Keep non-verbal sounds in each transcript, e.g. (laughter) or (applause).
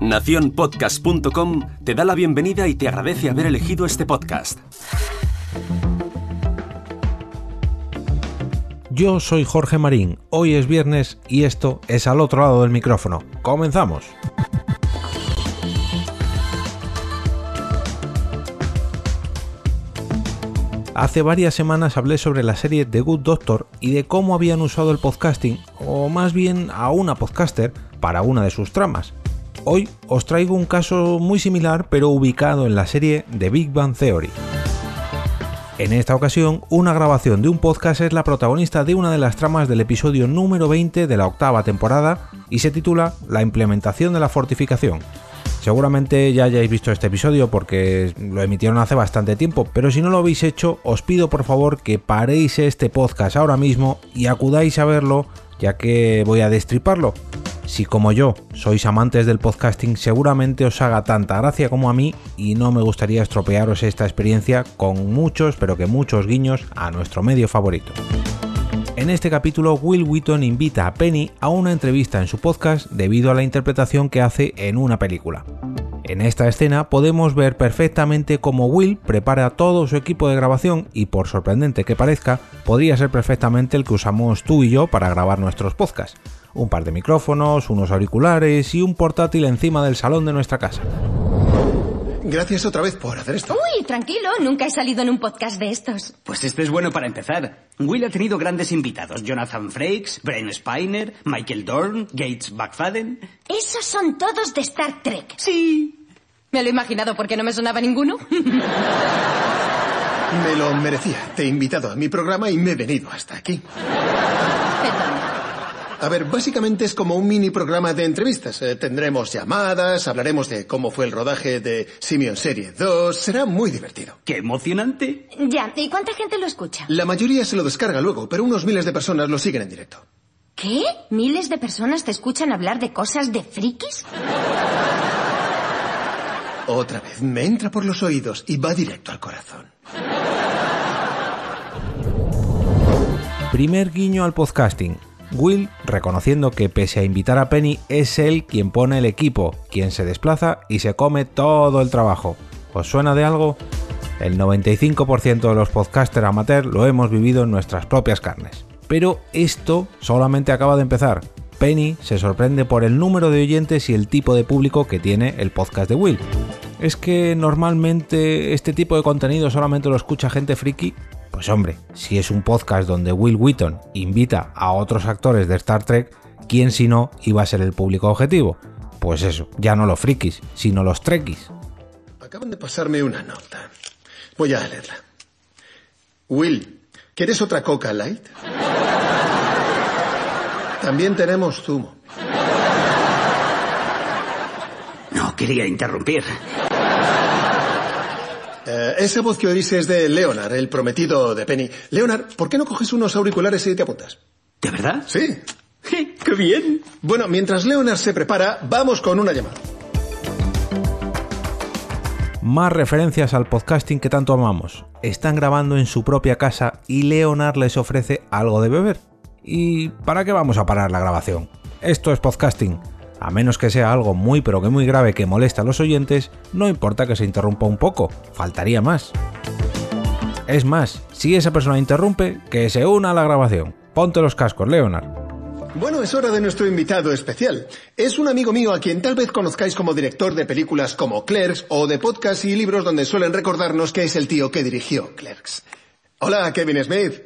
Naciónpodcast.com te da la bienvenida y te agradece haber elegido este podcast. Yo soy Jorge Marín, hoy es viernes y esto es al otro lado del micrófono. ¡Comenzamos! Hace varias semanas hablé sobre la serie The Good Doctor y de cómo habían usado el podcasting, o más bien a una podcaster, para una de sus tramas. Hoy os traigo un caso muy similar pero ubicado en la serie The Big Bang Theory. En esta ocasión, una grabación de un podcast es la protagonista de una de las tramas del episodio número 20 de la octava temporada y se titula La implementación de la fortificación. Seguramente ya hayáis visto este episodio porque lo emitieron hace bastante tiempo, pero si no lo habéis hecho, os pido por favor que paréis este podcast ahora mismo y acudáis a verlo, ya que voy a destriparlo. Si como yo sois amantes del podcasting, seguramente os haga tanta gracia como a mí y no me gustaría estropearos esta experiencia con muchos, pero que muchos guiños a nuestro medio favorito. En este capítulo, Will Wheaton invita a Penny a una entrevista en su podcast debido a la interpretación que hace en una película. En esta escena podemos ver perfectamente cómo Will prepara todo su equipo de grabación y por sorprendente que parezca, podría ser perfectamente el que usamos tú y yo para grabar nuestros podcasts. Un par de micrófonos, unos auriculares y un portátil encima del salón de nuestra casa. Gracias otra vez por hacer esto. Uy, tranquilo, nunca he salido en un podcast de estos. Pues este es bueno para empezar. Will ha tenido grandes invitados. Jonathan Frakes, Brian Spiner, Michael Dorn, Gates McFadden. Esos son todos de Star Trek. Sí. Me lo he imaginado porque no me sonaba ninguno. (laughs) Me lo merecía. Te he invitado a mi programa y me he venido hasta aquí. Perdón. A ver, básicamente es como un mini programa de entrevistas. Eh, tendremos llamadas, hablaremos de cómo fue el rodaje de Simeon Serie 2. Será muy divertido. ¡Qué emocionante! Ya, ¿y cuánta gente lo escucha? La mayoría se lo descarga luego, pero unos miles de personas lo siguen en directo. ¿Qué? ¿Miles de personas te escuchan hablar de cosas de frikis? Otra vez, me entra por los oídos y va directo al corazón. Primer guiño al podcasting. Will reconociendo que pese a invitar a Penny es él quien pone el equipo, quien se desplaza y se come todo el trabajo. ¿Os suena de algo? El 95% de los podcasters amateur lo hemos vivido en nuestras propias carnes. Pero esto solamente acaba de empezar. Penny se sorprende por el número de oyentes y el tipo de público que tiene el podcast de Will. ¿Es que normalmente este tipo de contenido solamente lo escucha gente friki? Pues hombre, si es un podcast donde Will Wheaton invita a otros actores de Star Trek, ¿quién si no iba a ser el público objetivo? Pues eso, ya no los frikis, sino los trekkies. Acaban de pasarme una nota. Voy a leerla. Will, ¿quieres otra Coca Light? También tenemos zumo. No quería interrumpir. Eh, esa voz que oís es de Leonard, el prometido de Penny. Leonard, ¿por qué no coges unos auriculares y te apuntas? ¿De verdad? Sí. ¡Qué bien! Bueno, mientras Leonard se prepara, vamos con una llamada. Más referencias al podcasting que tanto amamos. Están grabando en su propia casa y Leonard les ofrece algo de beber. ¿Y para qué vamos a parar la grabación? Esto es podcasting. A menos que sea algo muy pero que muy grave que molesta a los oyentes, no importa que se interrumpa un poco, faltaría más. Es más, si esa persona interrumpe, que se una a la grabación. Ponte los cascos, Leonard. Bueno, es hora de nuestro invitado especial. Es un amigo mío a quien tal vez conozcáis como director de películas como Clerks o de podcasts y libros donde suelen recordarnos que es el tío que dirigió Clerks. Hola, Kevin Smith.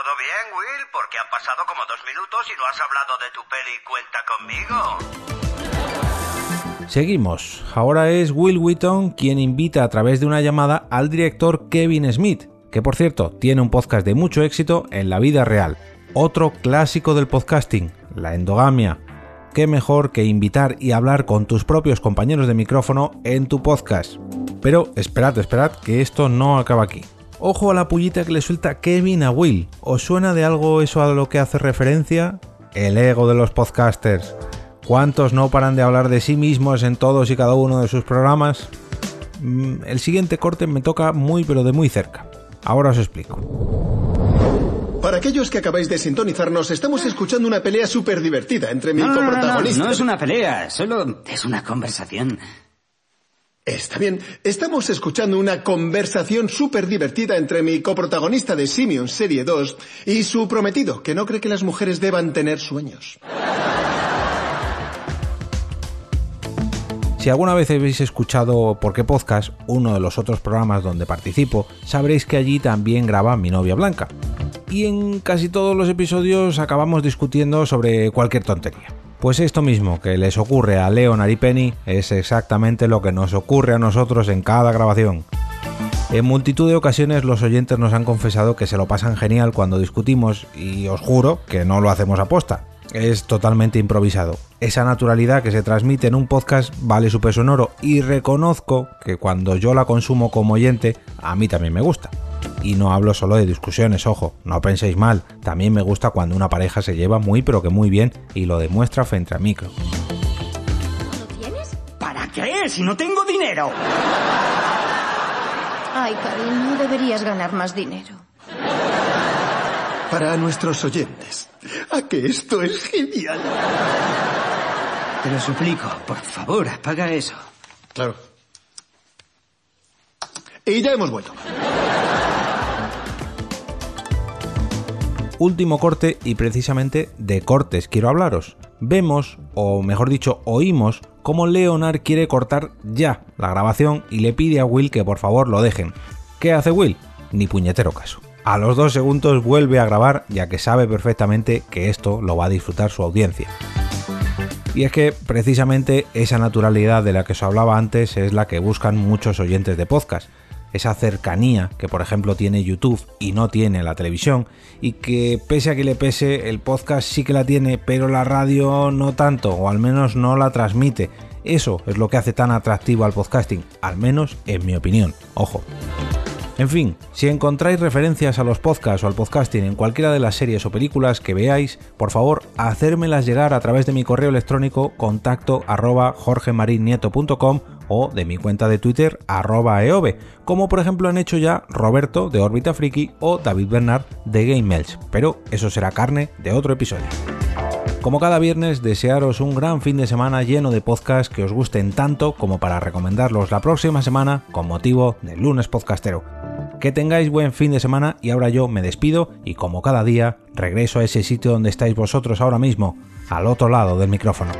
Eh, tío, ¿va todo bien, Will? Porque han pasado como dos minutos y no has hablado de tu peli Cuenta conmigo. Seguimos. Ahora es Will Wheaton quien invita a través de una llamada al director Kevin Smith, que por cierto tiene un podcast de mucho éxito en la vida real. Otro clásico del podcasting, la endogamia. Qué mejor que invitar y hablar con tus propios compañeros de micrófono en tu podcast. Pero esperad, esperad, que esto no acaba aquí. Ojo a la pullita que le suelta Kevin a Will. ¿Os suena de algo eso a lo que hace referencia? El ego de los podcasters. ¿Cuántos no paran de hablar de sí mismos en todos y cada uno de sus programas? Mm, El siguiente corte me toca muy pero de muy cerca. Ahora os explico. Para aquellos que acabáis de sintonizarnos, estamos escuchando una pelea súper divertida entre mi No, no, no, no, coprotagonista. no es una pelea, solo es una conversación. Está bien, estamos escuchando una conversación súper divertida entre mi coprotagonista de Simeon Serie 2 y su prometido, que no cree que las mujeres deban tener sueños. Si alguna vez habéis escuchado Por qué Podcast, uno de los otros programas donde participo, sabréis que allí también graba mi novia Blanca. Y en casi todos los episodios acabamos discutiendo sobre cualquier tontería. Pues esto mismo que les ocurre a Leonard y Penny es exactamente lo que nos ocurre a nosotros en cada grabación. En multitud de ocasiones los oyentes nos han confesado que se lo pasan genial cuando discutimos y os juro que no lo hacemos aposta. Es totalmente improvisado. Esa naturalidad que se transmite en un podcast vale su peso en oro y reconozco que cuando yo la consumo como oyente a mí también me gusta. Y no hablo solo de discusiones, ojo, no penséis mal, también me gusta cuando una pareja se lleva muy pero que muy bien y lo demuestra frente al micro. ¿Lo tienes? ¿Para qué? Si no tengo dinero. Ay, cariño, deberías ganar más dinero. Para nuestros oyentes, a que esto es genial. Te lo suplico, por favor, apaga eso. Claro. Y ya hemos vuelto. Último corte y precisamente de cortes quiero hablaros. Vemos, o mejor dicho, oímos cómo Leonard quiere cortar ya la grabación y le pide a Will que por favor lo dejen. ¿Qué hace Will? Ni puñetero caso. A los dos segundos vuelve a grabar ya que sabe perfectamente que esto lo va a disfrutar su audiencia. Y es que precisamente esa naturalidad de la que os hablaba antes es la que buscan muchos oyentes de podcast. Esa cercanía que por ejemplo tiene YouTube y no tiene la televisión y que pese a que le pese el podcast sí que la tiene pero la radio no tanto o al menos no la transmite. Eso es lo que hace tan atractivo al podcasting, al menos en mi opinión. Ojo. En fin, si encontráis referencias a los podcasts o al podcasting en cualquiera de las series o películas que veáis, por favor, hacérmelas llegar a través de mi correo electrónico contacto arroba jorgemarinieto.com o de mi cuenta de Twitter arroba como por ejemplo han hecho ya Roberto de Órbita Friki o David Bernard de Game pero eso será carne de otro episodio. Como cada viernes, desearos un gran fin de semana lleno de podcasts que os gusten tanto como para recomendarlos la próxima semana con motivo del lunes podcastero. Que tengáis buen fin de semana y ahora yo me despido y como cada día regreso a ese sitio donde estáis vosotros ahora mismo, al otro lado del micrófono.